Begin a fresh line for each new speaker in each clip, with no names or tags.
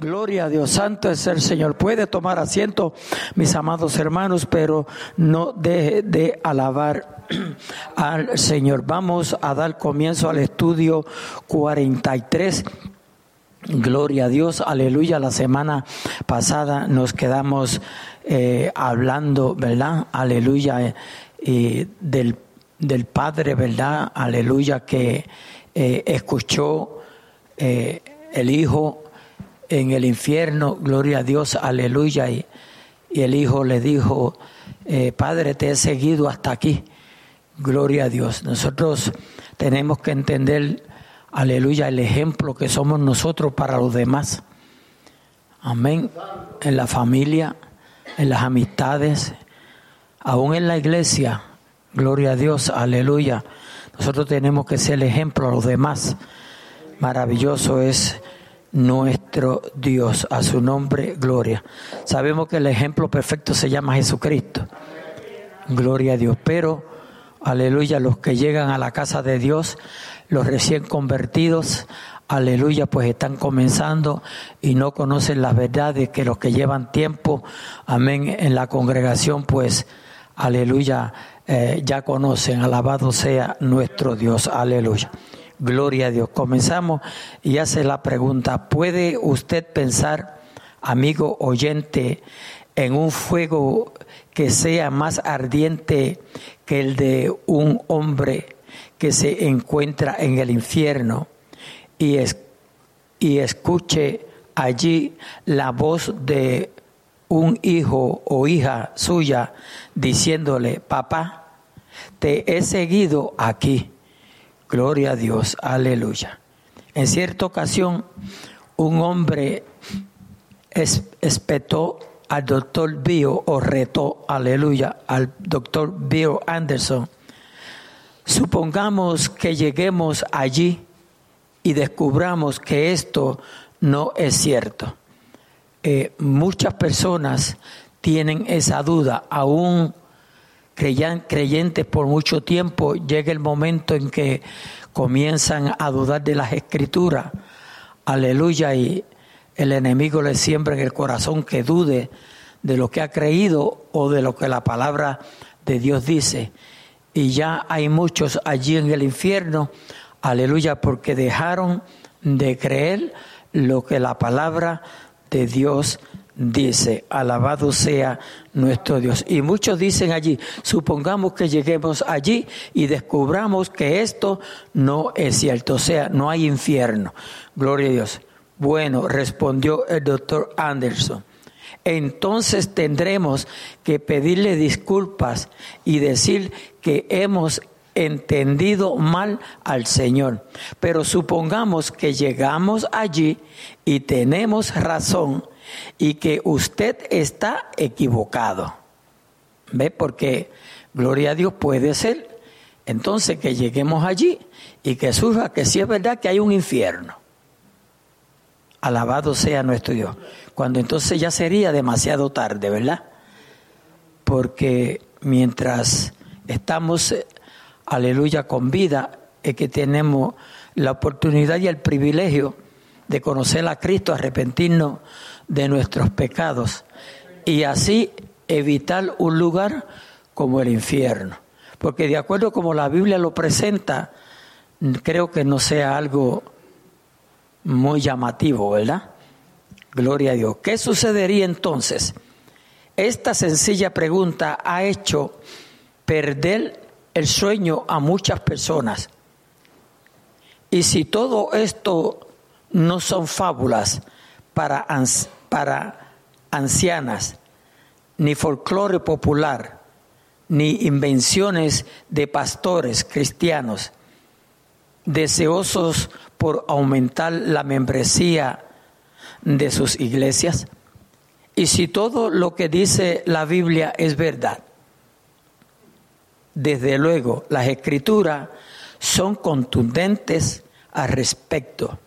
Gloria a Dios, santo es el Señor. Puede tomar asiento, mis amados hermanos, pero no deje de alabar al Señor. Vamos a dar comienzo al estudio 43. Gloria a Dios, aleluya. La semana pasada nos quedamos eh, hablando, ¿verdad? Aleluya, eh, del, del, Padre, ¿verdad? Aleluya, que eh, escuchó el Hijo en el infierno, gloria a Dios, aleluya. Y, el hijo le dijo, eh, Padre, te he seguido hasta aquí, gloria a Dios. Nosotros tenemos que entender, aleluya, el ejemplo que somos nosotros para los demás. Amén. En la familia, en las amistades, aún en la iglesia, gloria a Dios, aleluya. Nosotros tenemos que ser el ejemplo a los demás. Maravilloso es nuestro Dios. A su nombre, gloria. Sabemos que el ejemplo perfecto se llama Jesucristo. Gloria a Dios. Pero, aleluya, los que llegan a la casa de Dios, los recién convertidos, aleluya, pues están comenzando y no conocen las verdades que los que llevan tiempo, amén, en la congregación, pues, aleluya, eh, ya conocen. Alabado sea nuestro Dios. Aleluya. Gloria a Dios. Comenzamos y hace la pregunta, ¿puede usted pensar, amigo oyente, en un fuego que sea más ardiente que el de un hombre que se encuentra en el infierno y, y escuche allí la voz de un hijo o hija suya diciéndole, papá, te he seguido aquí Gloria a Dios, aleluya. En cierta ocasión, un hombre espetó al doctor Bio o retó, aleluya, al doctor Bio Anderson. Supongamos que lleguemos allí y descubramos que esto no es cierto. Eh, muchas personas tienen esa duda, aún creyentes por mucho tiempo, llega el momento en que comienzan a dudar de las escrituras. Aleluya. Y el enemigo le siembra en el corazón que dude de lo que ha creído o de lo que la palabra de Dios dice. Y ya hay muchos allí en el infierno, aleluya, porque dejaron de creer lo que la palabra de Dios dice, alabado sea nuestro Dios. Y muchos dicen allí, supongamos que lleguemos allí y descubramos que esto no es cierto, o sea, no hay infierno. Gloria a Dios. Bueno, respondió el doctor Anderson. Entonces tendremos que pedirle disculpas y decir que hemos entendido mal al Señor. Pero supongamos que llegamos allí y tenemos razón y que usted está equivocado. ¿Ve? Porque, gloria a Dios, puede ser entonces que lleguemos allí y que surja que sí es verdad que hay un infierno. Alabado sea nuestro Dios. Cuando entonces ya sería demasiado tarde, ¿verdad? Porque mientras estamos, aleluya, con vida, es que tenemos la oportunidad y el privilegio de conocer a Cristo, arrepentirnos de nuestros pecados y así evitar un lugar como el infierno. Porque de acuerdo como la Biblia lo presenta, creo que no sea algo muy llamativo, ¿verdad? Gloria a Dios. ¿Qué sucedería entonces? Esta sencilla pregunta ha hecho perder el sueño a muchas personas. Y si todo esto no son fábulas para para ancianas, ni folclore popular, ni invenciones de pastores cristianos deseosos por aumentar la membresía de sus iglesias. Y si todo lo que dice la Biblia es verdad, desde luego las escrituras son contundentes al respecto,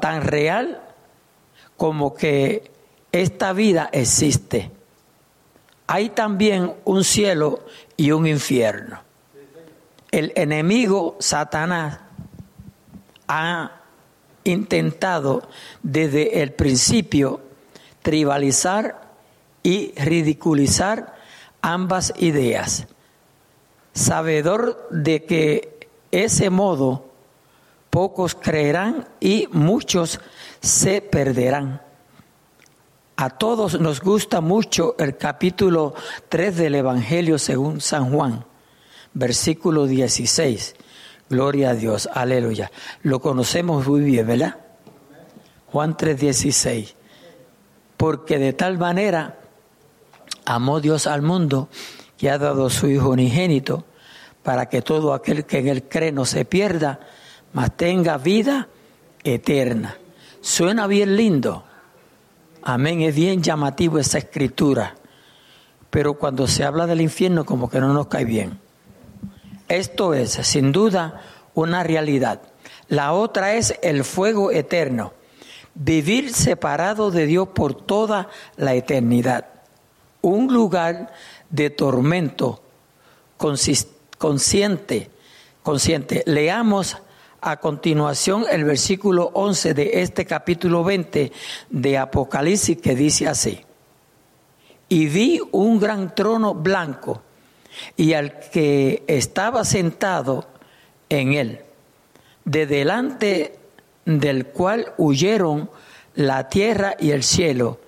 tan real como que esta vida existe. Hay también un cielo y un infierno. El enemigo Satanás ha intentado desde el principio tribalizar y ridiculizar ambas ideas, sabedor de que ese modo pocos creerán y muchos se perderán. A todos nos gusta mucho el capítulo 3 del Evangelio según San Juan, versículo 16. Gloria a Dios, aleluya. Lo conocemos muy bien, ¿verdad? Juan 3, 16. Porque de tal manera amó Dios al mundo que ha dado su Hijo unigénito para que todo aquel que en él cree no se pierda, mas tenga vida eterna. Suena bien lindo. Amén, es bien llamativo esa escritura. Pero cuando se habla del infierno como que no nos cae bien. Esto es, sin duda, una realidad. La otra es el fuego eterno. Vivir separado de Dios por toda la eternidad un lugar de tormento consciente, consciente. Leamos a continuación el versículo 11 de este capítulo 20 de Apocalipsis que dice así. Y vi un gran trono blanco y al que estaba sentado en él, de delante del cual huyeron la tierra y el cielo,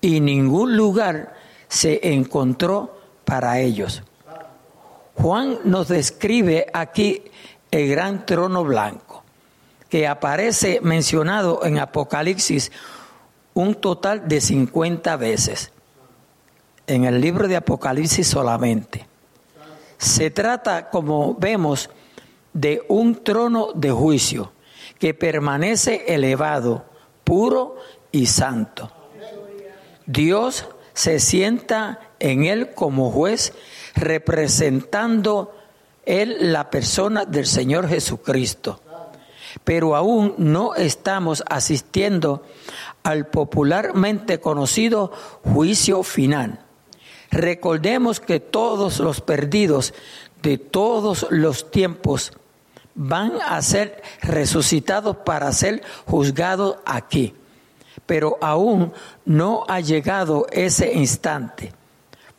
y ningún lugar se encontró para ellos. Juan nos describe aquí el gran trono blanco, que aparece mencionado en Apocalipsis un total de 50 veces, en el libro de Apocalipsis solamente. Se trata, como vemos, de un trono de juicio que permanece elevado, puro y santo. Dios se sienta en él como juez, representando él la persona del Señor Jesucristo. Pero aún no estamos asistiendo al popularmente conocido juicio final. Recordemos que todos los perdidos de todos los tiempos van a ser resucitados para ser juzgados aquí pero aún no ha llegado ese instante.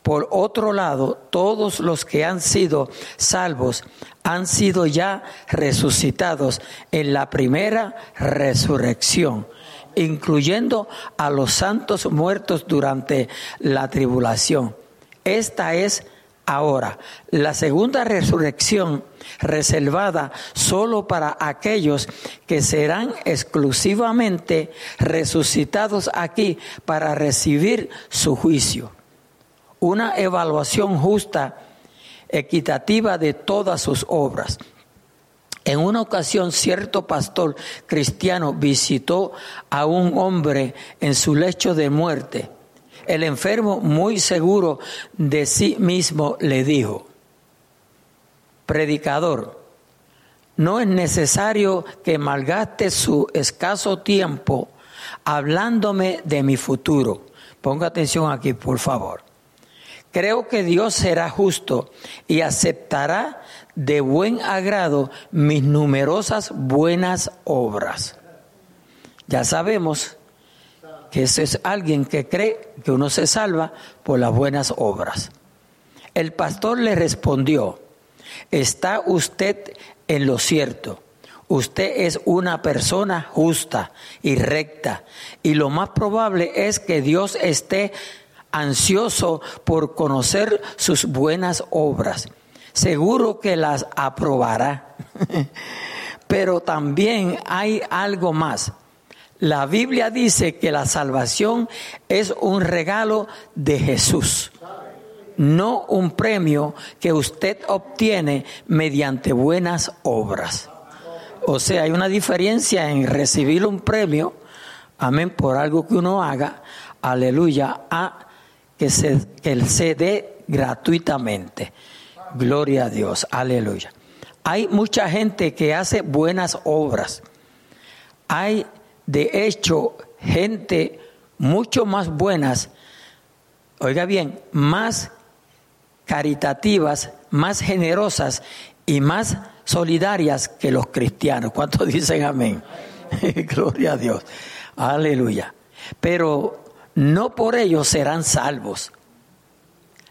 Por otro lado, todos los que han sido salvos han sido ya resucitados en la primera resurrección, incluyendo a los santos muertos durante la tribulación. Esta es ahora la segunda resurrección reservada solo para aquellos que serán exclusivamente resucitados aquí para recibir su juicio. Una evaluación justa, equitativa de todas sus obras. En una ocasión, cierto pastor cristiano visitó a un hombre en su lecho de muerte. El enfermo, muy seguro de sí mismo, le dijo, predicador, no es necesario que malgaste su escaso tiempo hablándome de mi futuro. Ponga atención aquí, por favor. Creo que Dios será justo y aceptará de buen agrado mis numerosas buenas obras. Ya sabemos que ese es alguien que cree que uno se salva por las buenas obras. El pastor le respondió, Está usted en lo cierto. Usted es una persona justa y recta. Y lo más probable es que Dios esté ansioso por conocer sus buenas obras. Seguro que las aprobará. Pero también hay algo más. La Biblia dice que la salvación es un regalo de Jesús no un premio que usted obtiene mediante buenas obras. O sea, hay una diferencia en recibir un premio, amén, por algo que uno haga, aleluya, a que se, que se dé gratuitamente. Gloria a Dios, aleluya. Hay mucha gente que hace buenas obras. Hay, de hecho, gente mucho más buenas, oiga bien, más caritativas, más generosas y más solidarias que los cristianos. ¿Cuántos dicen amén? Gloria a Dios. Aleluya. Pero no por ello serán salvos.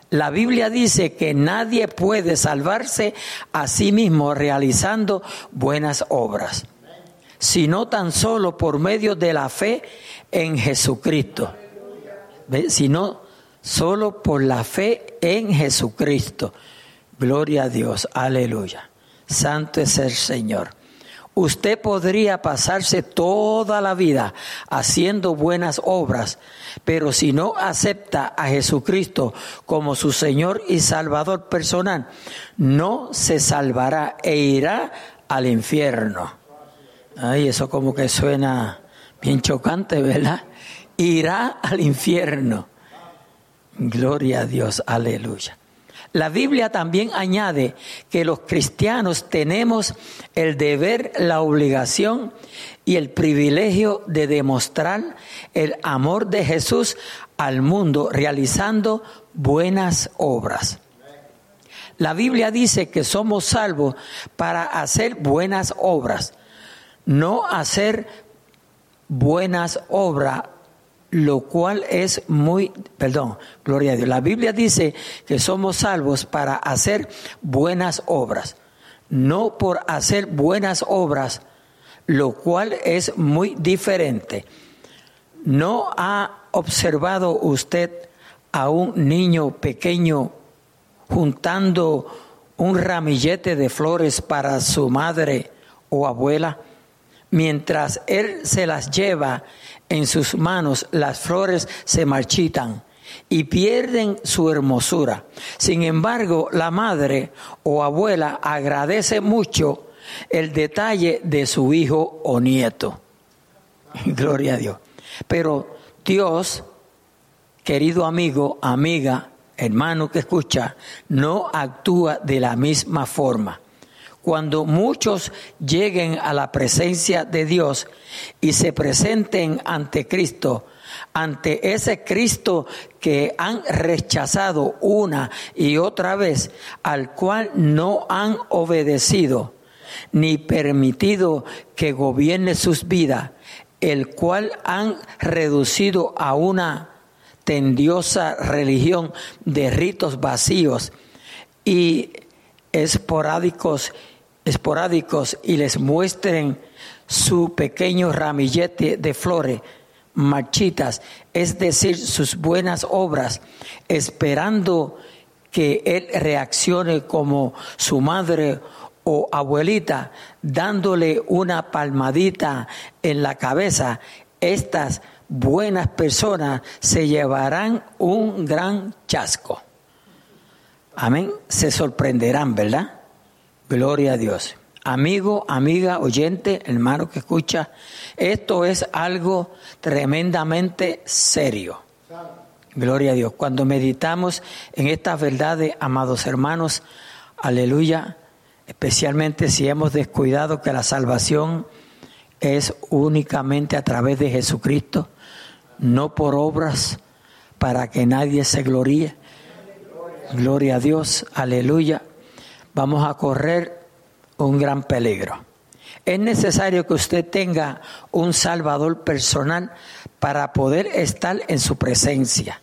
La Biblia dice que nadie puede salvarse a sí mismo realizando buenas obras, sino tan solo por medio de la fe en Jesucristo. Sino solo por la fe en Jesucristo. Gloria a Dios, aleluya. Santo es el Señor. Usted podría pasarse toda la vida haciendo buenas obras, pero si no acepta a Jesucristo como su Señor y Salvador personal, no se salvará e irá al infierno. Ay, eso como que suena bien chocante, ¿verdad? Irá al infierno. Gloria a Dios, aleluya. La Biblia también añade que los cristianos tenemos el deber, la obligación y el privilegio de demostrar el amor de Jesús al mundo realizando buenas obras. La Biblia dice que somos salvos para hacer buenas obras, no hacer buenas obras lo cual es muy, perdón, gloria a Dios. La Biblia dice que somos salvos para hacer buenas obras, no por hacer buenas obras, lo cual es muy diferente. ¿No ha observado usted a un niño pequeño juntando un ramillete de flores para su madre o abuela? Mientras él se las lleva en sus manos las flores se marchitan y pierden su hermosura. Sin embargo, la madre o abuela agradece mucho el detalle de su hijo o nieto. Gloria a Dios. Pero Dios, querido amigo, amiga, hermano que escucha, no actúa de la misma forma cuando muchos lleguen a la presencia de Dios y se presenten ante Cristo, ante ese Cristo que han rechazado una y otra vez, al cual no han obedecido ni permitido que gobierne sus vidas, el cual han reducido a una tendiosa religión de ritos vacíos y esporádicos esporádicos y les muestren su pequeño ramillete de flores marchitas, es decir, sus buenas obras, esperando que Él reaccione como su madre o abuelita, dándole una palmadita en la cabeza, estas buenas personas se llevarán un gran chasco. Amén. Se sorprenderán, ¿verdad? Gloria a Dios. Amigo, amiga, oyente, hermano que escucha, esto es algo tremendamente serio. Gloria a Dios. Cuando meditamos en estas verdades, amados hermanos, aleluya, especialmente si hemos descuidado que la salvación es únicamente a través de Jesucristo, no por obras, para que nadie se gloríe. Gloria a Dios, aleluya vamos a correr un gran peligro. Es necesario que usted tenga un Salvador personal para poder estar en su presencia.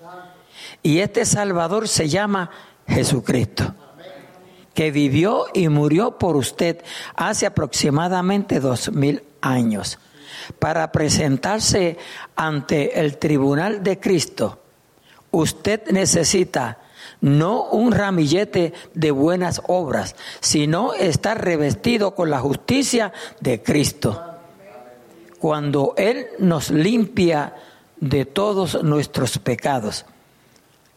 Y este Salvador se llama Jesucristo, que vivió y murió por usted hace aproximadamente dos mil años. Para presentarse ante el tribunal de Cristo, usted necesita no un ramillete de buenas obras, sino estar revestido con la justicia de Cristo. Cuando Él nos limpia de todos nuestros pecados,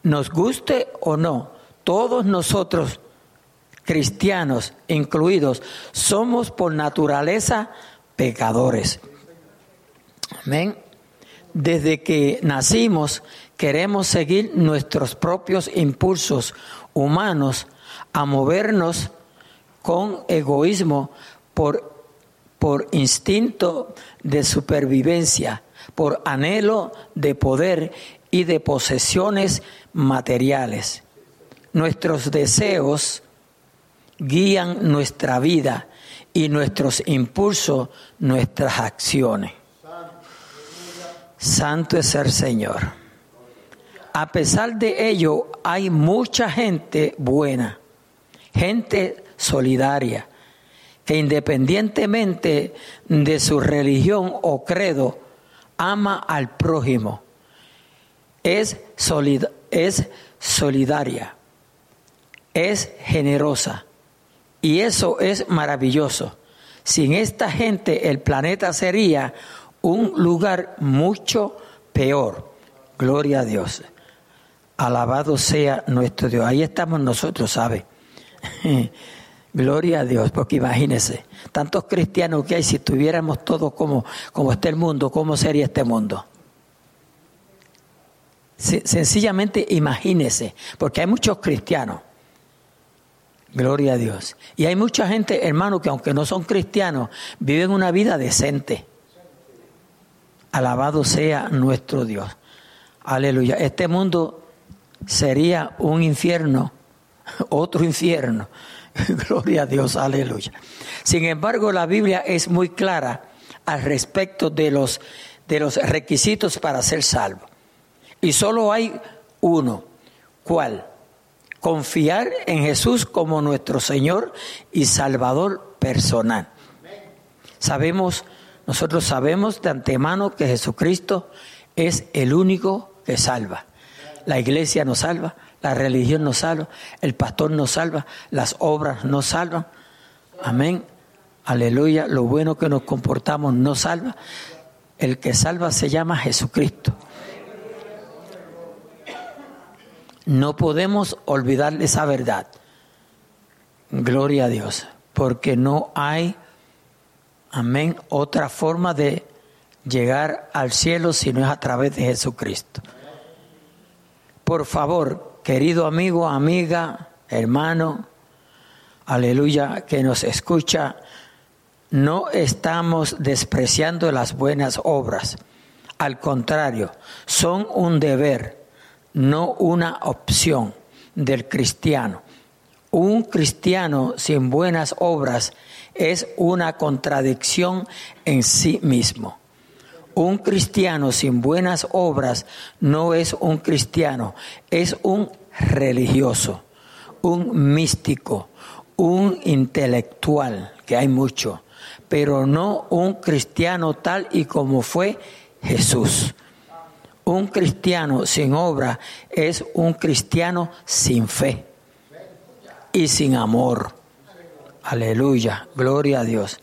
nos guste o no, todos nosotros, cristianos incluidos, somos por naturaleza pecadores. Amén. Desde que nacimos queremos seguir nuestros propios impulsos humanos a movernos con egoísmo por, por instinto de supervivencia, por anhelo de poder y de posesiones materiales. Nuestros deseos guían nuestra vida y nuestros impulsos, nuestras acciones. Santo es el Señor. A pesar de ello, hay mucha gente buena, gente solidaria, que independientemente de su religión o credo, ama al prójimo. Es, es solidaria, es generosa. Y eso es maravilloso. Sin esta gente el planeta sería un lugar mucho peor. Gloria a Dios. Alabado sea nuestro Dios. Ahí estamos nosotros, ¿sabe? Gloria a Dios, porque imagínense, tantos cristianos que hay, si tuviéramos todos como, como está el mundo, ¿cómo sería este mundo? Sencillamente imagínese, porque hay muchos cristianos. Gloria a Dios. Y hay mucha gente, hermano, que aunque no son cristianos, viven una vida decente. Alabado sea nuestro Dios. Aleluya. Este mundo sería un infierno, otro infierno. Gloria a Dios, aleluya. Sin embargo, la Biblia es muy clara al respecto de los, de los requisitos para ser salvo. Y solo hay uno. ¿Cuál? Confiar en Jesús como nuestro Señor y Salvador personal. Sabemos nosotros sabemos de antemano que Jesucristo es el único que salva. La iglesia nos salva, la religión nos salva, el pastor nos salva, las obras nos salvan. Amén. Aleluya. Lo bueno que nos comportamos nos salva. El que salva se llama Jesucristo. No podemos olvidar esa verdad. Gloria a Dios. Porque no hay Amén. Otra forma de llegar al cielo si no es a través de Jesucristo. Por favor, querido amigo, amiga, hermano, aleluya, que nos escucha, no estamos despreciando las buenas obras. Al contrario, son un deber, no una opción del cristiano. Un cristiano sin buenas obras es una contradicción en sí mismo. Un cristiano sin buenas obras no es un cristiano, es un religioso, un místico, un intelectual, que hay mucho, pero no un cristiano tal y como fue Jesús. Un cristiano sin obra es un cristiano sin fe y sin amor. Aleluya, gloria a Dios.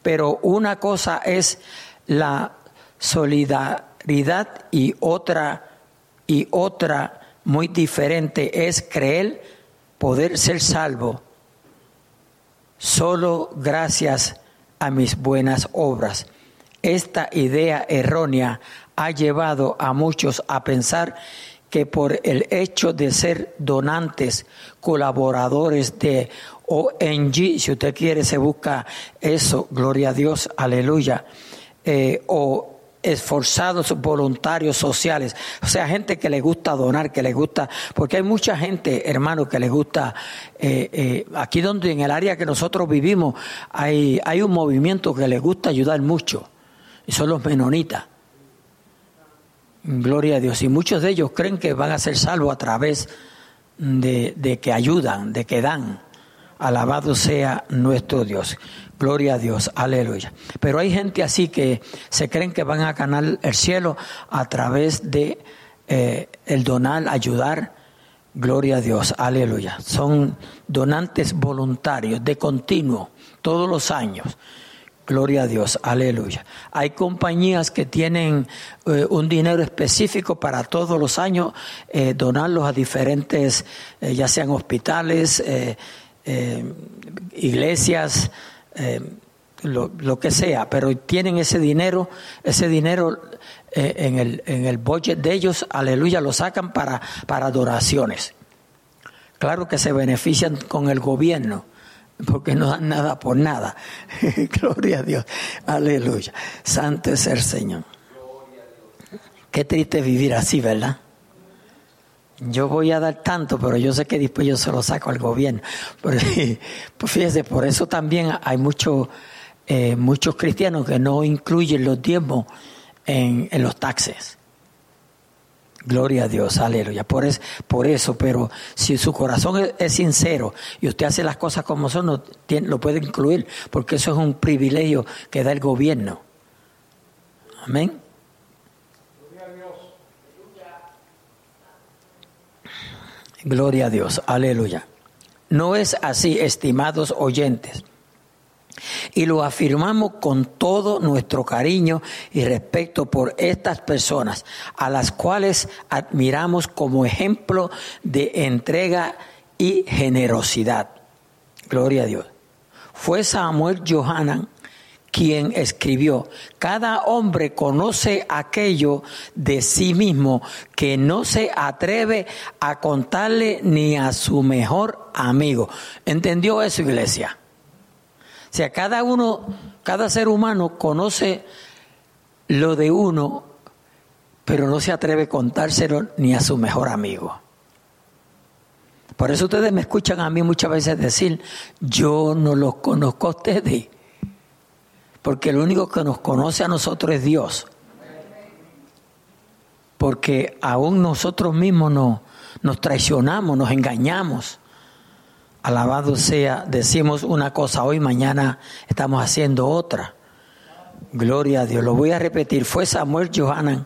Pero una cosa es la solidaridad y otra y otra muy diferente es creer poder ser salvo solo gracias a mis buenas obras. Esta idea errónea ha llevado a muchos a pensar que por el hecho de ser donantes, colaboradores de ONG, si usted quiere se busca eso, gloria a Dios, aleluya, eh, o esforzados voluntarios sociales, o sea, gente que le gusta donar, que le gusta, porque hay mucha gente, hermano, que le gusta, eh, eh, aquí donde en el área que nosotros vivimos, hay, hay un movimiento que le gusta ayudar mucho, y son los menonitas. Gloria a Dios. Y muchos de ellos creen que van a ser salvos a través de, de que ayudan, de que dan. Alabado sea nuestro Dios. Gloria a Dios. Aleluya. Pero hay gente así que se creen que van a ganar el cielo a través de eh, el donar, ayudar. Gloria a Dios. Aleluya. Son donantes voluntarios de continuo, todos los años. Gloria a Dios, aleluya. Hay compañías que tienen eh, un dinero específico para todos los años eh, donarlos a diferentes, ya sean hospitales, iglesias, eh, lo, que sea, pero tienen ese dinero, ese dinero eh, en, el, en el budget de ellos, aleluya, lo sacan para, para adoraciones. Claro que se benefician con el gobierno, porque no dan nada por nada. Gloria a Dios, aleluya. Santo es el Señor. Qué triste vivir así, ¿verdad? Yo voy a dar tanto, pero yo sé que después yo se lo saco al gobierno. pues fíjese, por eso también hay muchos eh, muchos cristianos que no incluyen los diezmos en, los taxes. Gloria a Dios, aleluya. Por, es, por eso, pero si su corazón es, sincero y usted hace las cosas como son, no, lo puede incluir, porque eso es un privilegio que da el gobierno. Amén. Gloria a Dios, aleluya. No es así, estimados oyentes. Y lo afirmamos con todo nuestro cariño y respeto por estas personas, a las cuales admiramos como ejemplo de entrega y generosidad. Gloria a Dios. Fue Samuel Johanan quien escribió, cada hombre conoce aquello de sí mismo que no se atreve a contarle ni a su mejor amigo. ¿Entendió eso, iglesia? O sea, cada uno, cada ser humano conoce lo de uno, pero no se atreve a contárselo ni a su mejor amigo. Por eso ustedes me escuchan a mí muchas veces decir, yo no los conozco a ustedes, porque el único que nos conoce a nosotros es Dios. Porque aún nosotros mismos nos, nos traicionamos, nos engañamos. Alabado sea, decimos una cosa hoy, mañana estamos haciendo otra. Gloria a Dios. Lo voy a repetir. Fue Samuel Johanan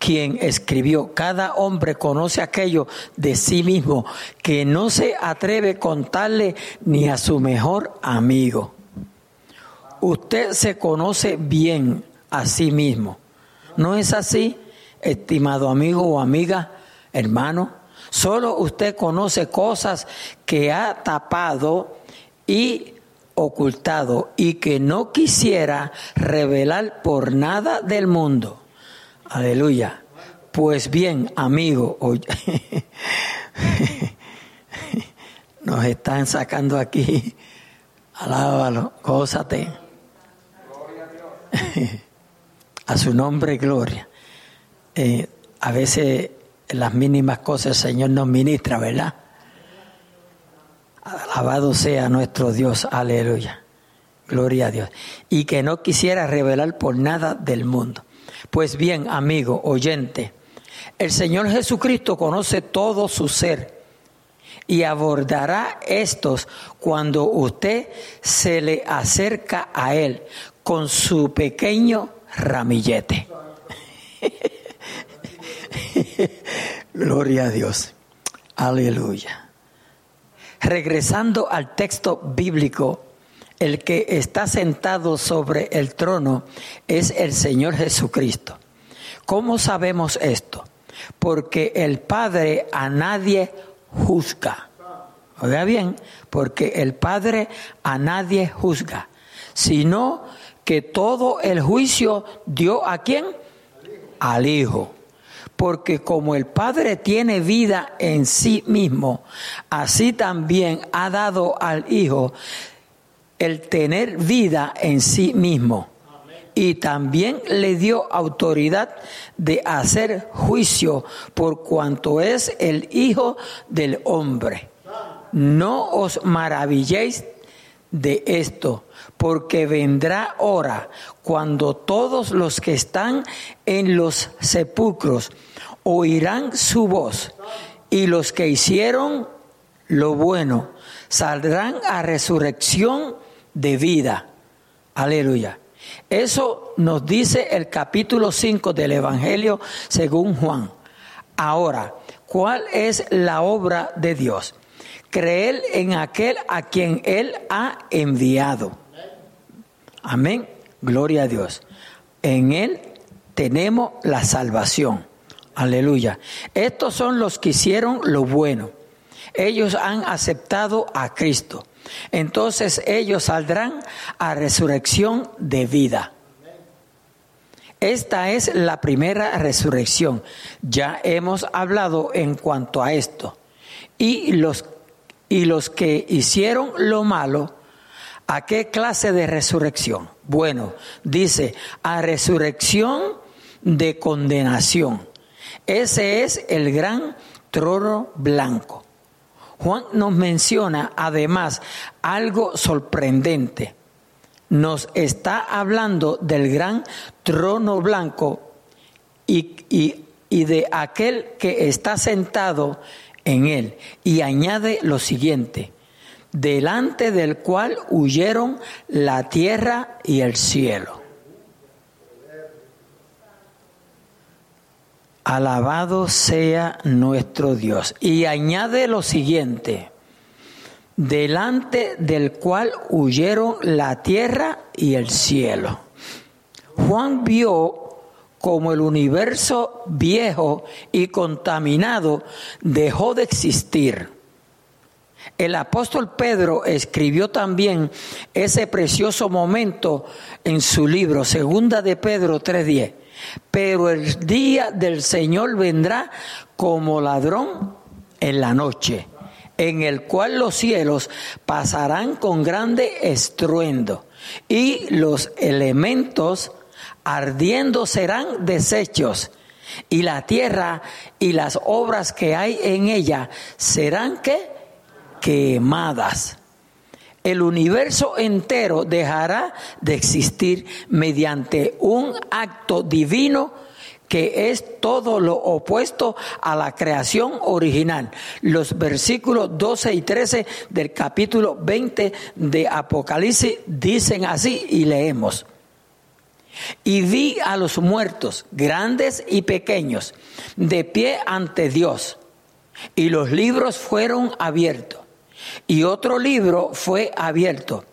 quien escribió, cada hombre conoce aquello de sí mismo que no se atreve a contarle ni a su mejor amigo. Usted se conoce bien a sí mismo. ¿No es así, estimado amigo o amiga, hermano? Solo usted conoce cosas que ha tapado y ocultado y que no quisiera revelar por nada del mundo. Aleluya. Pues bien, amigo, nos están sacando aquí. Alábalo, gózate. A su nombre, gloria. Eh, a veces las mínimas cosas el Señor nos ministra, ¿verdad? Alabado sea nuestro Dios, aleluya. Gloria a Dios. Y que no quisiera revelar por nada del mundo. Pues bien, amigo, oyente, el Señor Jesucristo conoce todo su ser y abordará estos cuando usted se le acerca a Él con su pequeño ramillete. Gloria a Dios. Aleluya. Regresando al texto bíblico, el que está sentado sobre el trono es el Señor Jesucristo. ¿Cómo sabemos esto? Porque el Padre a nadie juzga. Oiga bien, porque el Padre a nadie juzga, sino que todo el juicio dio a quién? Al Hijo porque como el Padre tiene vida en sí mismo, así también ha dado al Hijo el tener vida en sí mismo. Y también le dio autoridad de hacer juicio por cuanto es el Hijo del hombre. No os maravilléis de esto, porque vendrá hora cuando todos los que están en los sepulcros oirán su voz y los que hicieron lo bueno saldrán a resurrección de vida. Aleluya. Eso nos dice el capítulo 5 del Evangelio según Juan. Ahora, ¿cuál es la obra de Dios? Creer en aquel a quien Él ha enviado. Amén. Gloria a Dios. En Él tenemos la salvación. Aleluya. Estos son los que hicieron lo bueno. Ellos han aceptado a Cristo. Entonces ellos saldrán a resurrección de vida. Esta es la primera resurrección. Ya hemos hablado en cuanto a esto. Y los, y los que hicieron lo malo, ¿a qué clase de resurrección? Bueno, dice, a resurrección de condenación. Ese es el gran trono blanco. Juan nos menciona además algo sorprendente. Nos está hablando del gran trono blanco y, y de aquel que está sentado en él. Y añade lo siguiente, delante del cual huyeron la tierra y el cielo. Alabado sea nuestro Dios. Y añade lo siguiente, delante del cual huyeron la tierra y el cielo. Juan vio como el universo viejo y contaminado dejó de existir. El apóstol Pedro escribió también ese precioso momento en su libro, Segunda de Pedro 3:10. Pero el día del Señor vendrá como ladrón en la noche, en el cual los cielos pasarán con grande estruendo y los elementos ardiendo serán desechos y la tierra y las obras que hay en ella serán que quemadas. El universo entero dejará de existir mediante un acto divino que es todo lo opuesto a la creación original. Los versículos 12 y 13 del capítulo 20 de Apocalipsis dicen así y leemos. Y vi a los muertos, grandes y pequeños, de pie ante Dios. Y los libros fueron abiertos. Y otro libro fue abierto,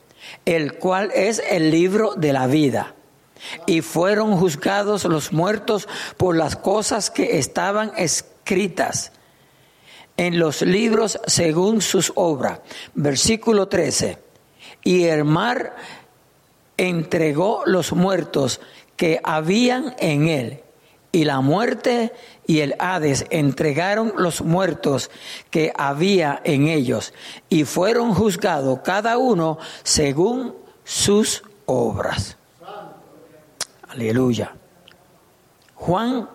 el cual es el libro de la vida. Y fueron juzgados los muertos por las cosas que estaban escritas en los libros según sus obras. Versículo 13. Y el mar entregó los muertos que habían en él. Y la muerte y el Hades entregaron los muertos que había en ellos y fueron juzgados cada uno según sus obras. Aleluya. Juan,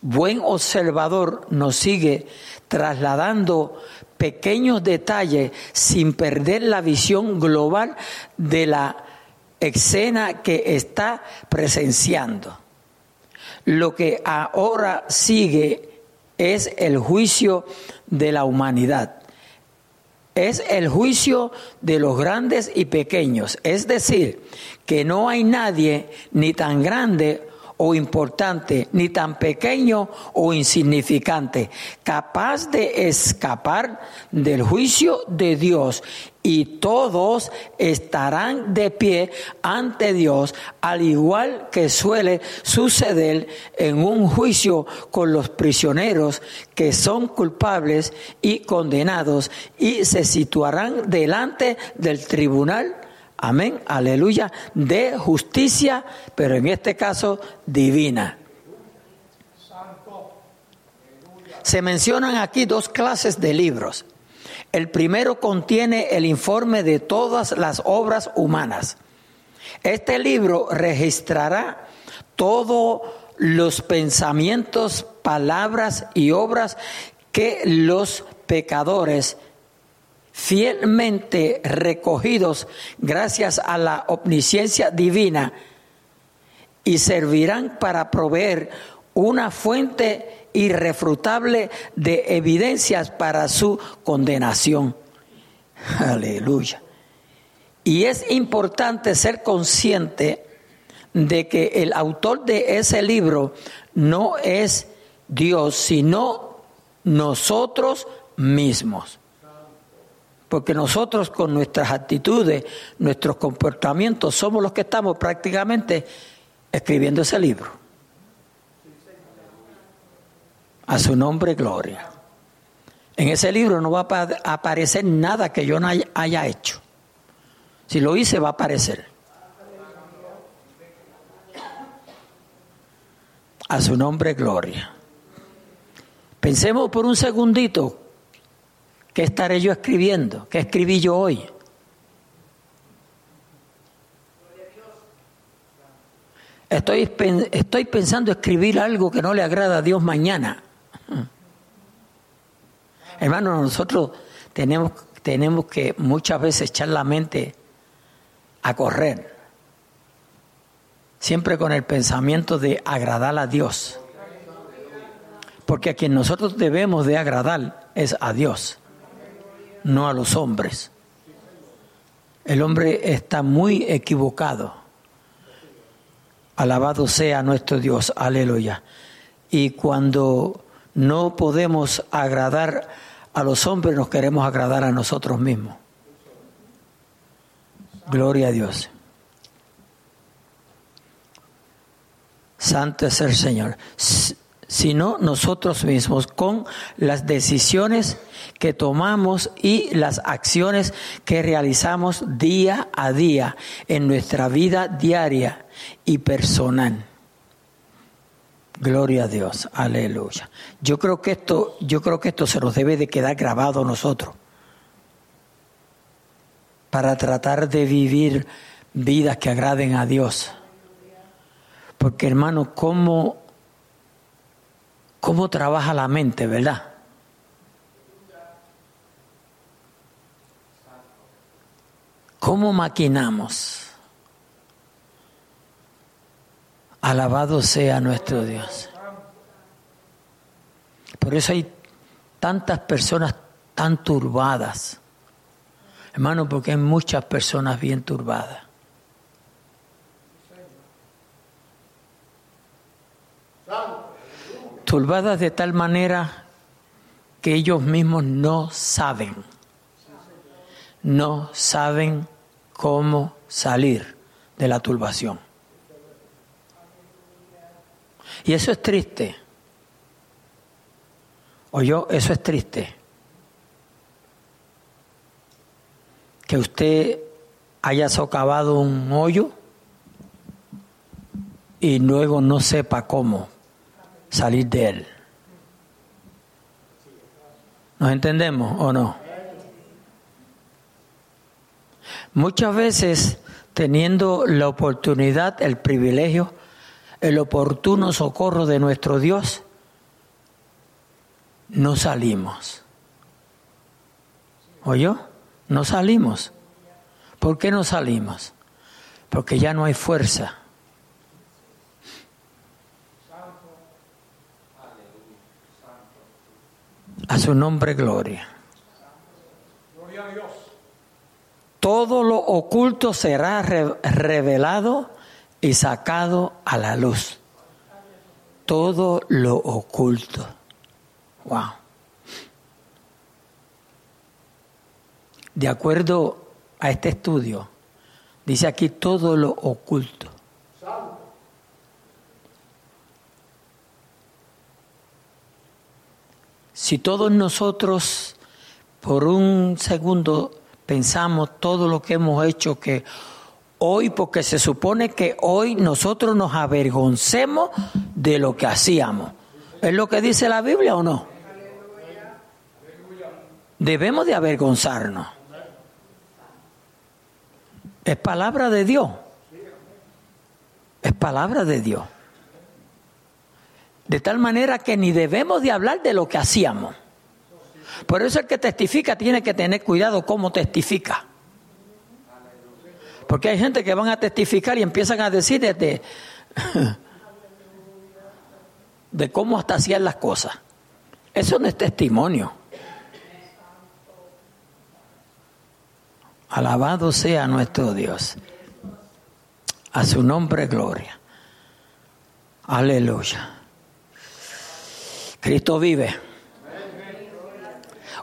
buen observador, nos sigue trasladando pequeños detalles sin perder la visión global de la escena que está presenciando. Lo que ahora sigue es el juicio de la humanidad. Es el juicio de los grandes y pequeños. Es decir, que no hay nadie ni tan grande o importante, ni tan pequeño o insignificante, capaz de escapar del juicio de Dios. Y todos estarán de pie ante Dios, al igual que suele suceder en un juicio con los prisioneros que son culpables y condenados y se situarán delante del tribunal Amén, aleluya, de justicia, pero en este caso divina. Se mencionan aquí dos clases de libros. El primero contiene el informe de todas las obras humanas. Este libro registrará todos los pensamientos, palabras y obras que los pecadores fielmente recogidos gracias a la omnisciencia divina y servirán para proveer una fuente irrefutable de evidencias para su condenación. Aleluya. Y es importante ser consciente de que el autor de ese libro no es Dios, sino nosotros mismos. Porque nosotros con nuestras actitudes, nuestros comportamientos, somos los que estamos prácticamente escribiendo ese libro. A su nombre, gloria. En ese libro no va a aparecer nada que yo no haya hecho. Si lo hice, va a aparecer. A su nombre, gloria. Pensemos por un segundito ¿Qué estaré yo escribiendo? ¿Qué escribí yo hoy? Estoy, estoy pensando escribir algo que no le agrada a Dios mañana. Hermanos, nosotros tenemos, tenemos que muchas veces echar la mente a correr, siempre con el pensamiento de agradar a Dios. Porque a quien nosotros debemos de agradar es a Dios, no a los hombres. El hombre está muy equivocado. Alabado sea nuestro Dios, aleluya. Y cuando no podemos agradar a los hombres, nos queremos agradar a nosotros mismos. Gloria a Dios. Santo es el Señor. Sino nosotros mismos con las decisiones que tomamos y las acciones que realizamos día a día en nuestra vida diaria y personal. Gloria a Dios, aleluya. Yo creo que esto, yo creo que esto se nos debe de quedar grabado a nosotros para tratar de vivir vidas que agraden a Dios. Porque hermano, ¿cómo, cómo trabaja la mente, verdad? ¿Cómo maquinamos? Alabado sea nuestro Dios. Por eso hay tantas personas tan turbadas. Hermano, porque hay muchas personas bien turbadas. Turbadas de tal manera que ellos mismos no saben, no saben cómo salir de la turbación. Y eso es triste. Yo, eso es triste. Que usted haya socavado un hoyo y luego no sepa cómo salir de él. ¿Nos entendemos o no? Muchas veces teniendo la oportunidad, el privilegio el oportuno socorro de nuestro Dios, no salimos. ¿Oyó? No salimos. ¿Por qué no salimos? Porque ya no hay fuerza. A su nombre, gloria. Todo lo oculto será revelado y sacado a la luz todo lo oculto. Wow. De acuerdo a este estudio, dice aquí todo lo oculto. Si todos nosotros por un segundo pensamos todo lo que hemos hecho que hoy porque se supone que hoy nosotros nos avergoncemos de lo que hacíamos. ¿Es lo que dice la Biblia o no? Debemos de avergonzarnos. Es palabra de Dios. Es palabra de Dios. De tal manera que ni debemos de hablar de lo que hacíamos. Por eso el que testifica tiene que tener cuidado cómo testifica. Porque hay gente que van a testificar y empiezan a decir de, de cómo hasta hacían las cosas. Eso no es testimonio. Alabado sea nuestro Dios. A su nombre gloria. Aleluya. Cristo vive.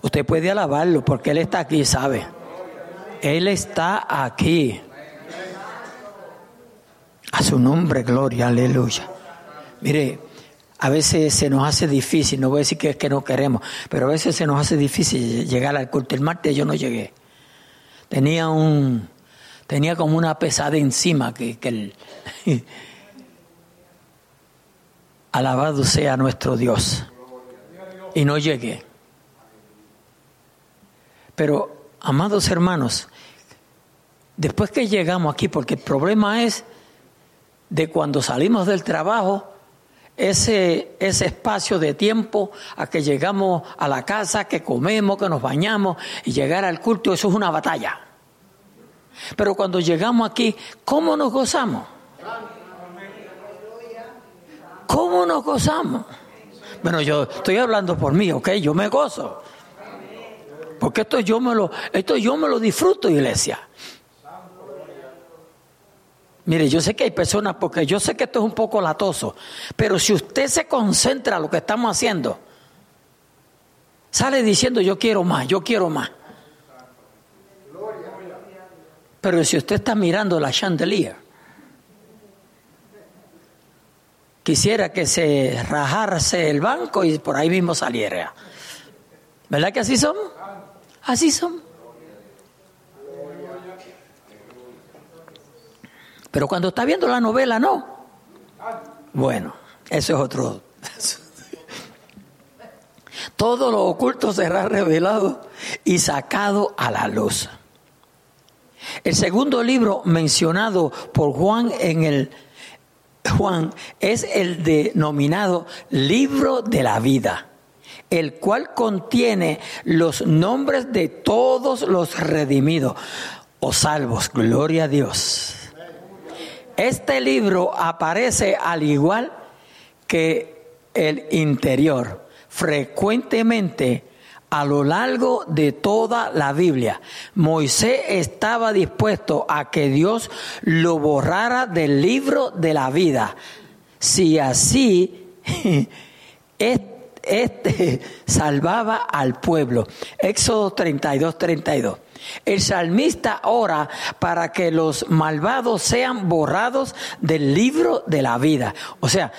Usted puede alabarlo porque Él está aquí, ¿sabe? Él está aquí. A su nombre, gloria, aleluya. Mire, a veces se nos hace difícil, no voy a decir que es que no queremos, pero a veces se nos hace difícil llegar al culto. El martes yo no llegué. Tenía un, tenía como una pesada encima que, que el, alabado sea nuestro Dios. Y no llegué. Pero, amados hermanos, después que llegamos aquí, porque el problema es de cuando salimos del trabajo, ese, ese espacio de tiempo a que llegamos a la casa, que comemos, que nos bañamos y llegar al culto, eso es una batalla. Pero cuando llegamos aquí, ¿cómo nos gozamos? ¿Cómo nos gozamos? Bueno, yo estoy hablando por mí, ¿ok? Yo me gozo. Porque esto yo me lo, esto yo me lo disfruto, iglesia. Mire, yo sé que hay personas, porque yo sé que esto es un poco latoso, pero si usted se concentra en lo que estamos haciendo, sale diciendo yo quiero más, yo quiero más. Pero si usted está mirando la chandelier, quisiera que se rajase el banco y por ahí mismo saliera. ¿Verdad que así son? Así son. Pero cuando está viendo la novela, no. Bueno, eso es otro. Todo lo oculto será revelado y sacado a la luz. El segundo libro mencionado por Juan en el Juan es el denominado libro de la vida, el cual contiene los nombres de todos los redimidos o salvos. Gloria a Dios. Este libro aparece al igual que el interior, frecuentemente a lo largo de toda la Biblia. Moisés estaba dispuesto a que Dios lo borrara del libro de la vida. Si así este, salvaba al pueblo. Éxodo 32, 32. El salmista ora para que los malvados sean borrados del libro de la vida. O sea,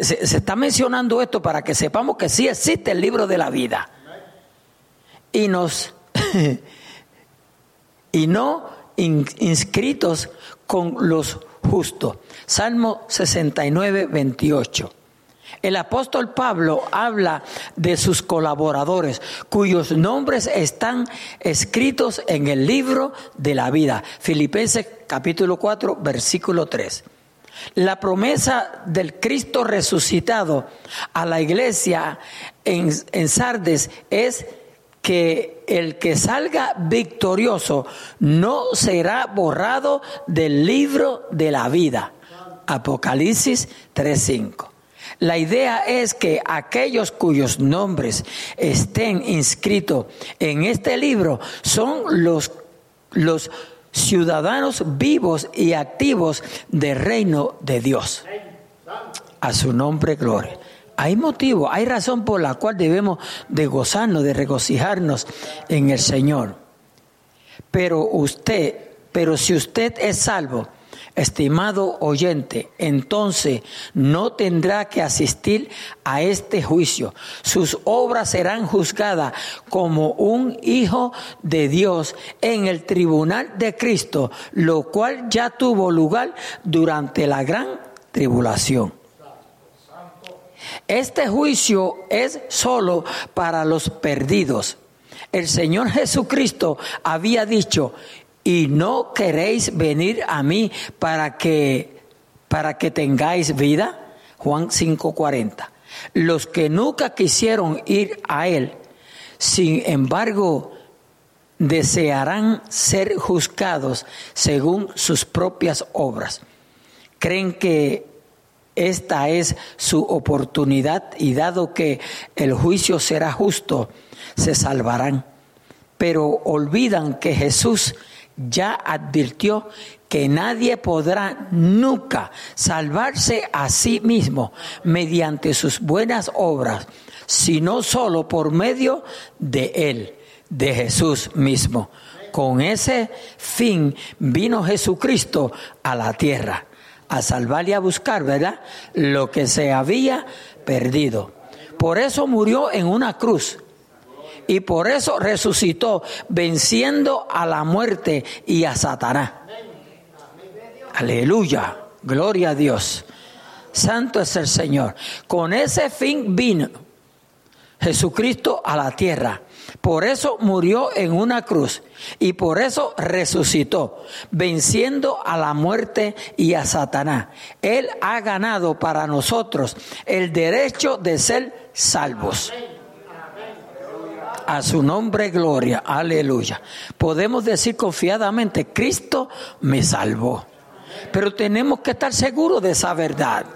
se, está mencionando esto para que sepamos que sí existe el libro de la vida. Y nos y no inscritos con los justos. Salmo 69, 28. El apóstol Pablo habla de sus colaboradores cuyos nombres están escritos en el libro de la vida. Filipenses capítulo 4, versículo 3. La promesa del Cristo resucitado a la iglesia en, en Sardes es que el que salga victorioso no será borrado del libro de la vida. Apocalipsis 3:5. La idea es que aquellos cuyos nombres estén inscritos en este libro son los, los ciudadanos vivos y activos del reino de Dios. A su nombre, gloria. Hay motivo, hay razón por la cual debemos de gozarnos, de regocijarnos en el Señor. Pero usted, pero si usted es salvo, Estimado oyente, entonces no tendrá que asistir a este juicio. Sus obras serán juzgadas como un hijo de Dios en el tribunal de Cristo, lo cual ya tuvo lugar durante la gran tribulación. Este juicio es solo para los perdidos. El Señor Jesucristo había dicho, y no queréis venir a mí para que para que tengáis vida. Juan 5:40. Los que nunca quisieron ir a él, sin embargo, desearán ser juzgados según sus propias obras. Creen que esta es su oportunidad y dado que el juicio será justo, se salvarán. Pero olvidan que Jesús ya advirtió que nadie podrá nunca salvarse a sí mismo mediante sus buenas obras, sino solo por medio de Él, de Jesús mismo. Con ese fin vino Jesucristo a la tierra, a salvar y a buscar, ¿verdad? Lo que se había perdido. Por eso murió en una cruz y por eso resucitó, venciendo a la muerte y a Satanás. Aleluya, gloria a Dios. Santo es el Señor. Con ese fin vino. Jesucristo a la tierra. Por eso murió en una cruz y por eso resucitó, venciendo a la muerte y a Satanás. Él ha ganado para nosotros el derecho de ser salvos. A su nombre gloria, aleluya. Podemos decir confiadamente, Cristo me salvó. Pero tenemos que estar seguros de esa verdad.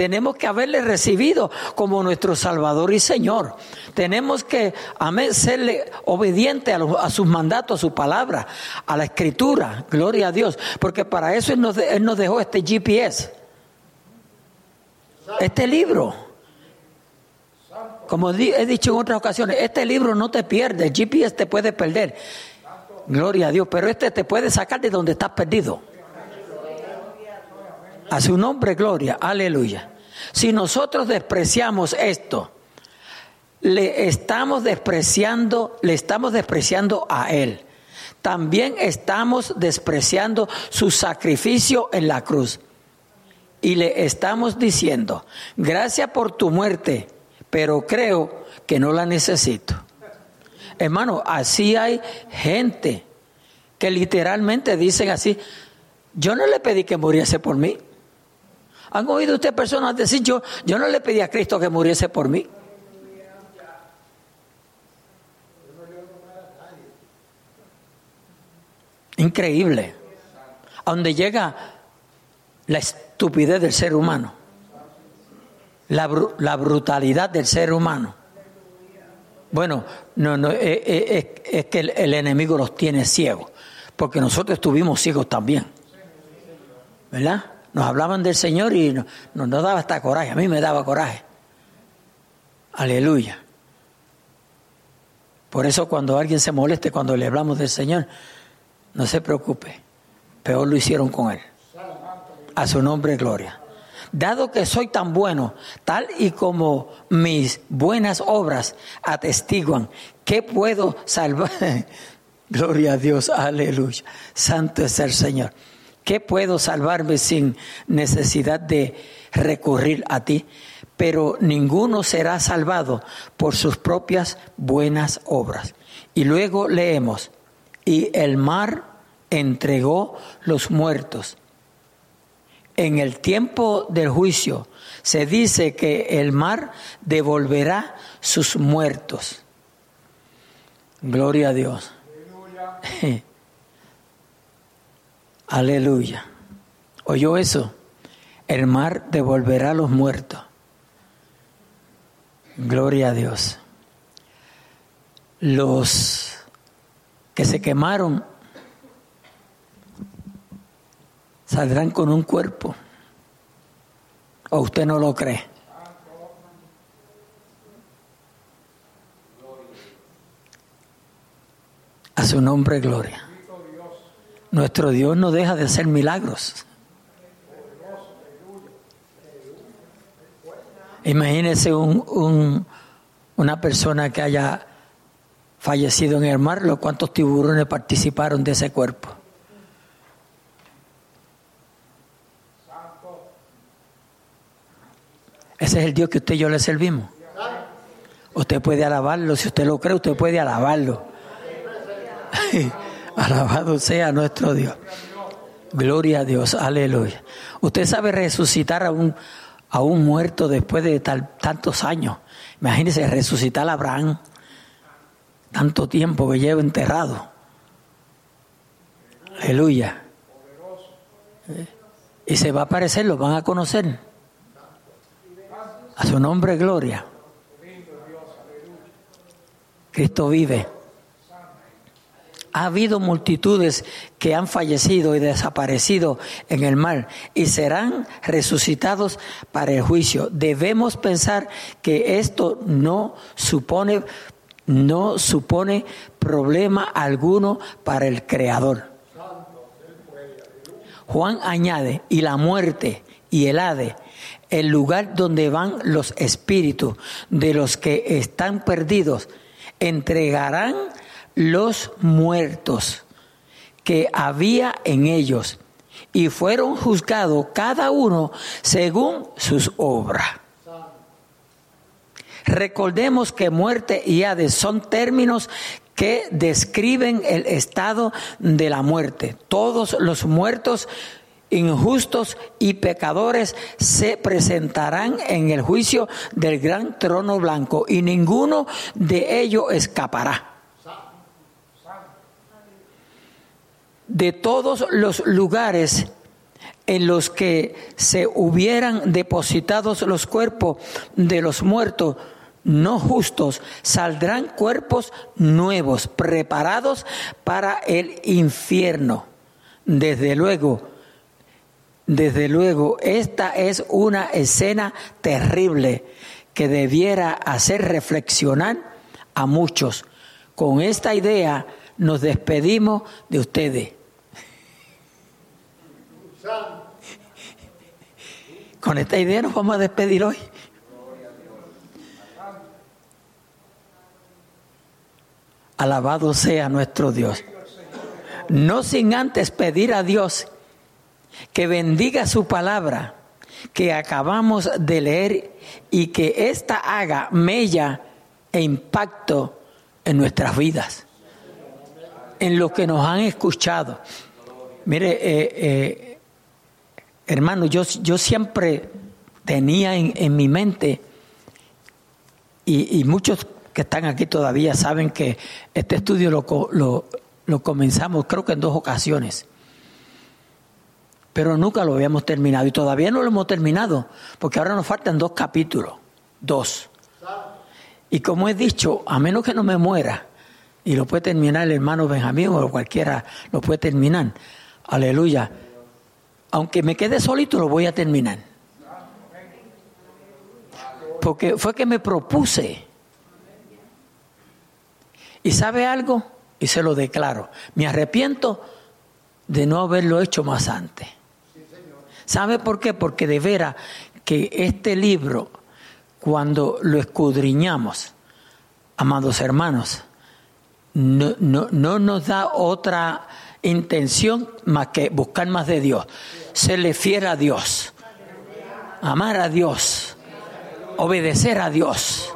Tenemos que haberle recibido como nuestro Salvador y Señor. Tenemos que amén, serle obediente a, sus mandatos, a su palabra, a la escritura. Gloria a Dios. Porque para eso Él nos, él nos dejó este GPS. Este libro. Como he dicho en otras ocasiones, este libro no te pierde, el GPS te puede perder. Gloria a Dios, pero este te puede sacar de donde estás perdido. A su nombre, gloria, aleluya. Si nosotros despreciamos esto, le estamos despreciando, le estamos despreciando a Él. También estamos despreciando su sacrificio en la cruz. Y le estamos diciendo, gracias por tu muerte, pero creo que no la necesito. Hermano, así hay gente que literalmente dicen así, yo no le pedí que muriese por mí. ¿Han oído usted personas decir, yo, yo no le pedí a Cristo que muriese por mí? Increíble. A donde llega la estupidez del ser humano, la, la brutalidad del ser humano. Bueno, no, no, eh, eh, es que el, el, enemigo los tiene ciegos, porque nosotros estuvimos ciegos también. ¿Verdad? Nos hablaban del Señor y nos, nos daba hasta coraje. A mí me daba coraje. Aleluya. Por eso cuando alguien se moleste cuando le hablamos del Señor, no se preocupe. Peor lo hicieron con Él. A su nombre, gloria. Dado que soy tan bueno, tal y como mis buenas obras atestiguan, ¿qué puedo salvar? gloria a Dios, aleluya. Santo es el Señor. ¿Qué puedo salvarme sin necesidad de recurrir a ti? Pero ninguno será salvado por sus propias buenas obras. Y luego leemos, y el mar entregó los muertos. En el tiempo del juicio se dice que el mar devolverá sus muertos. Gloria a Dios. Aleluya. ¿Oyó eso? El mar devolverá a los muertos. Gloria a Dios. Los que se quemaron saldrán con un cuerpo. ¿O usted no lo cree? A su nombre, gloria. Nuestro Dios no deja de hacer milagros. Imagínese un, un, una persona que haya fallecido en el mar, los cuantos tiburones participaron de ese cuerpo. Ese es el Dios que usted y yo le servimos. Usted puede alabarlo, si usted lo cree, usted puede alabarlo. Alabado sea nuestro Dios. Gloria a Dios, aleluya. Usted sabe resucitar a un, a un muerto después de tal, tantos años. Imagínese resucitar a Abraham, tanto tiempo que lleva enterrado. Aleluya. Y se va a aparecer, lo van a conocer. A su nombre, gloria. Cristo vive. Ha habido multitudes que han fallecido y desaparecido en el mar y serán resucitados para el juicio. Debemos pensar que esto no supone no supone problema alguno para el creador. Juan añade, y la muerte y el Hade, el lugar donde van los espíritus de los que están perdidos, entregarán los muertos que había en ellos y fueron juzgados cada uno según sus obras. Recordemos que muerte y Hades son términos que describen el estado de la muerte. Todos los muertos injustos y pecadores se presentarán en el juicio del gran trono blanco y ninguno de ellos escapará. De todos los lugares en los que se hubieran depositado los cuerpos de los muertos no justos, saldrán cuerpos nuevos, preparados para el infierno. Desde luego, desde luego, esta es una escena terrible que debiera hacer reflexionar a muchos. Con esta idea nos despedimos de ustedes. Con esta idea nos vamos a despedir hoy. Alabado sea nuestro Dios. No sin antes pedir a Dios que bendiga su palabra que acabamos de leer y que ésta haga mella e impacto en nuestras vidas, en lo que nos han escuchado. Mire, eh, eh, hermano, yo, yo siempre tenía en, mi mente, y, muchos que están aquí todavía saben que este estudio lo, lo comenzamos creo que en dos ocasiones pero nunca lo habíamos terminado y todavía no lo hemos terminado, porque ahora nos faltan dos capítulos, dos. Y como he dicho, a menos que no me muera, y lo puede terminar el hermano Benjamín o cualquiera lo puede terminar, aleluya, aunque me quede solito lo voy a terminar. Porque fue que me propuse. ¿Y sabe algo? Y se lo declaro. Me arrepiento de no haberlo hecho más antes. ¿Sabe por qué? Porque de veras que este libro, cuando lo escudriñamos, amados hermanos, no, no, nos da otra intención más que buscar más de Dios, Se le fiel a Dios, amar a Dios, obedecer a Dios.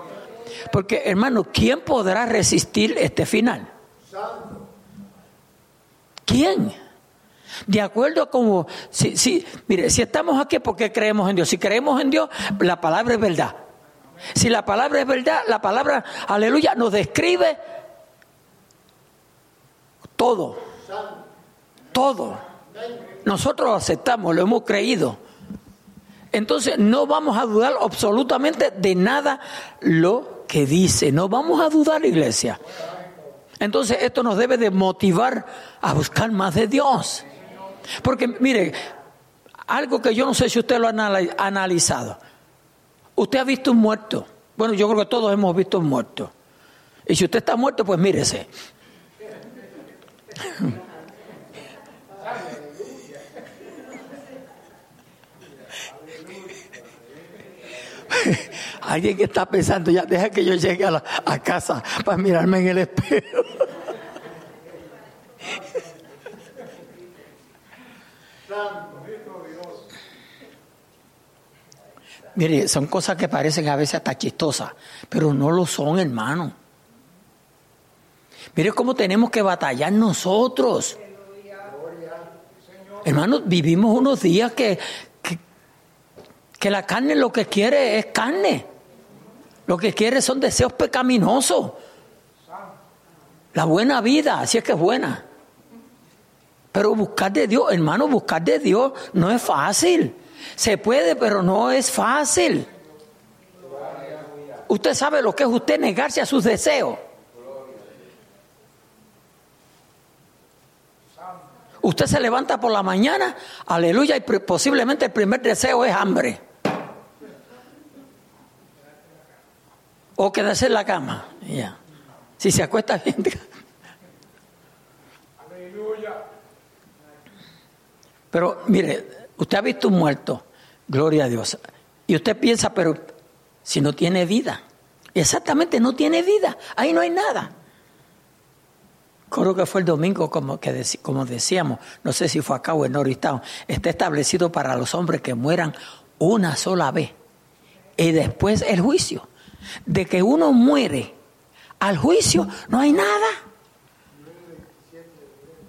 Porque hermano, ¿quién podrá resistir este final? ¿Quién? De acuerdo a como, si, si, mire, si estamos aquí porque creemos en Dios. Si creemos en Dios, la palabra es verdad. Si la palabra es verdad, la palabra, aleluya, nos describe todo. Todo. Nosotros lo aceptamos, lo hemos creído. Entonces no vamos a dudar absolutamente de nada lo que dice. No vamos a dudar, iglesia. Entonces esto nos debe de motivar a buscar más de Dios. Porque mire, algo que yo no sé si usted lo ha analizado. Usted ha visto un muerto. Bueno, yo creo que todos hemos visto un muerto. Y si usted está muerto, pues mírese. Alguien que está pensando, ya deja que yo llegue a, casa para mirarme en el espejo. Mire, son cosas que parecen a veces hasta chistosas, pero no lo son, hermano. Mire cómo tenemos que batallar nosotros. Hermanos, vivimos unos días que, que, la carne lo que quiere es carne. Lo que quiere son deseos pecaminosos. La buena vida, así es que es buena. Pero buscar de Dios, hermano, buscar de Dios no es fácil. Se puede, pero no es fácil. Usted sabe lo que es usted negarse a sus deseos. Usted se levanta por la mañana, aleluya, y posiblemente el primer deseo es hambre. O quedarse en la cama. Ya. Si se acuesta bien. Aleluya. Pero mire, Usted ha visto un muerto, gloria a Dios. Y usted piensa, pero si no tiene vida. Exactamente, no tiene vida. Ahí no hay nada. Creo que fue el domingo, como, que como decíamos, no sé si fue acá o en Norristown, está establecido para los hombres que mueran una sola vez y después el juicio. De que uno muere al juicio, no hay nada.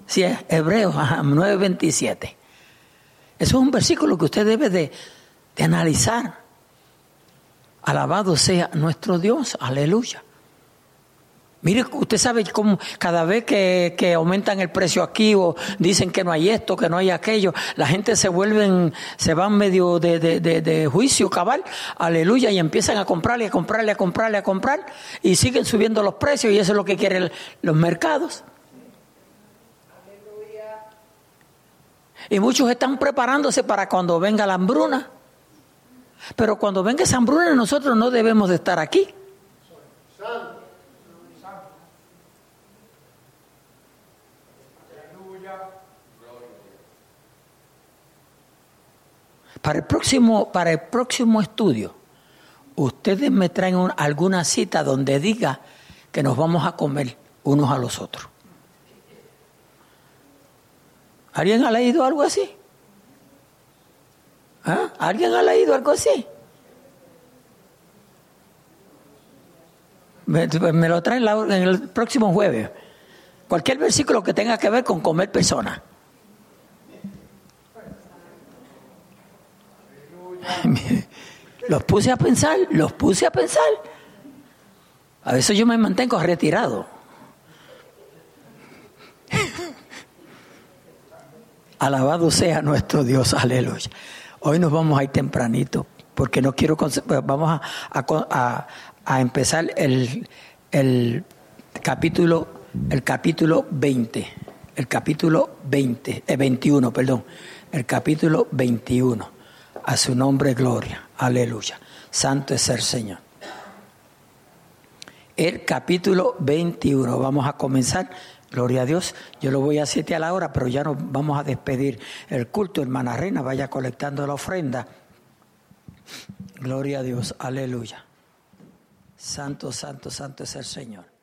Sí, Hebreos 9:27. Eso es un versículo que usted debe de, de analizar. Alabado sea nuestro Dios, aleluya. Mire, usted sabe cómo cada vez que, aumentan el precio aquí o dicen que no hay esto, que no hay aquello, la gente se vuelven, se van medio de, de, juicio cabal, aleluya, y empiezan a comprarle, a comprarle, a comprarle, a comprar, y siguen subiendo los precios, y eso es lo que quieren los mercados. Y muchos están preparándose para cuando venga la hambruna. Pero cuando venga esa hambruna nosotros no debemos de estar aquí. Para el próximo, para el próximo estudio, ustedes me traen alguna cita donde diga que nos vamos a comer unos a los otros. ¿Alguien ha leído algo así? ¿Ah? ¿Alguien ha leído algo así? Me, lo traen en el próximo jueves. Cualquier versículo que tenga que ver con comer personas. Los puse a pensar, los puse a pensar. A veces yo me mantengo retirado. Alabado sea nuestro Dios, aleluya. Hoy nos vamos a ir tempranito, porque no quiero. Vamos a, empezar el, el, capítulo, el capítulo 20. El capítulo 20, eh, 21, perdón. El capítulo 21. A su nombre, gloria. Aleluya. Santo es el Señor. El capítulo 21. Vamos a comenzar. Gloria a Dios. Yo lo voy a siete a la hora, pero ya nos vamos a despedir el culto. Hermana Reina, vaya colectando la ofrenda. Gloria a Dios. Aleluya. Santo, santo, santo es el Señor.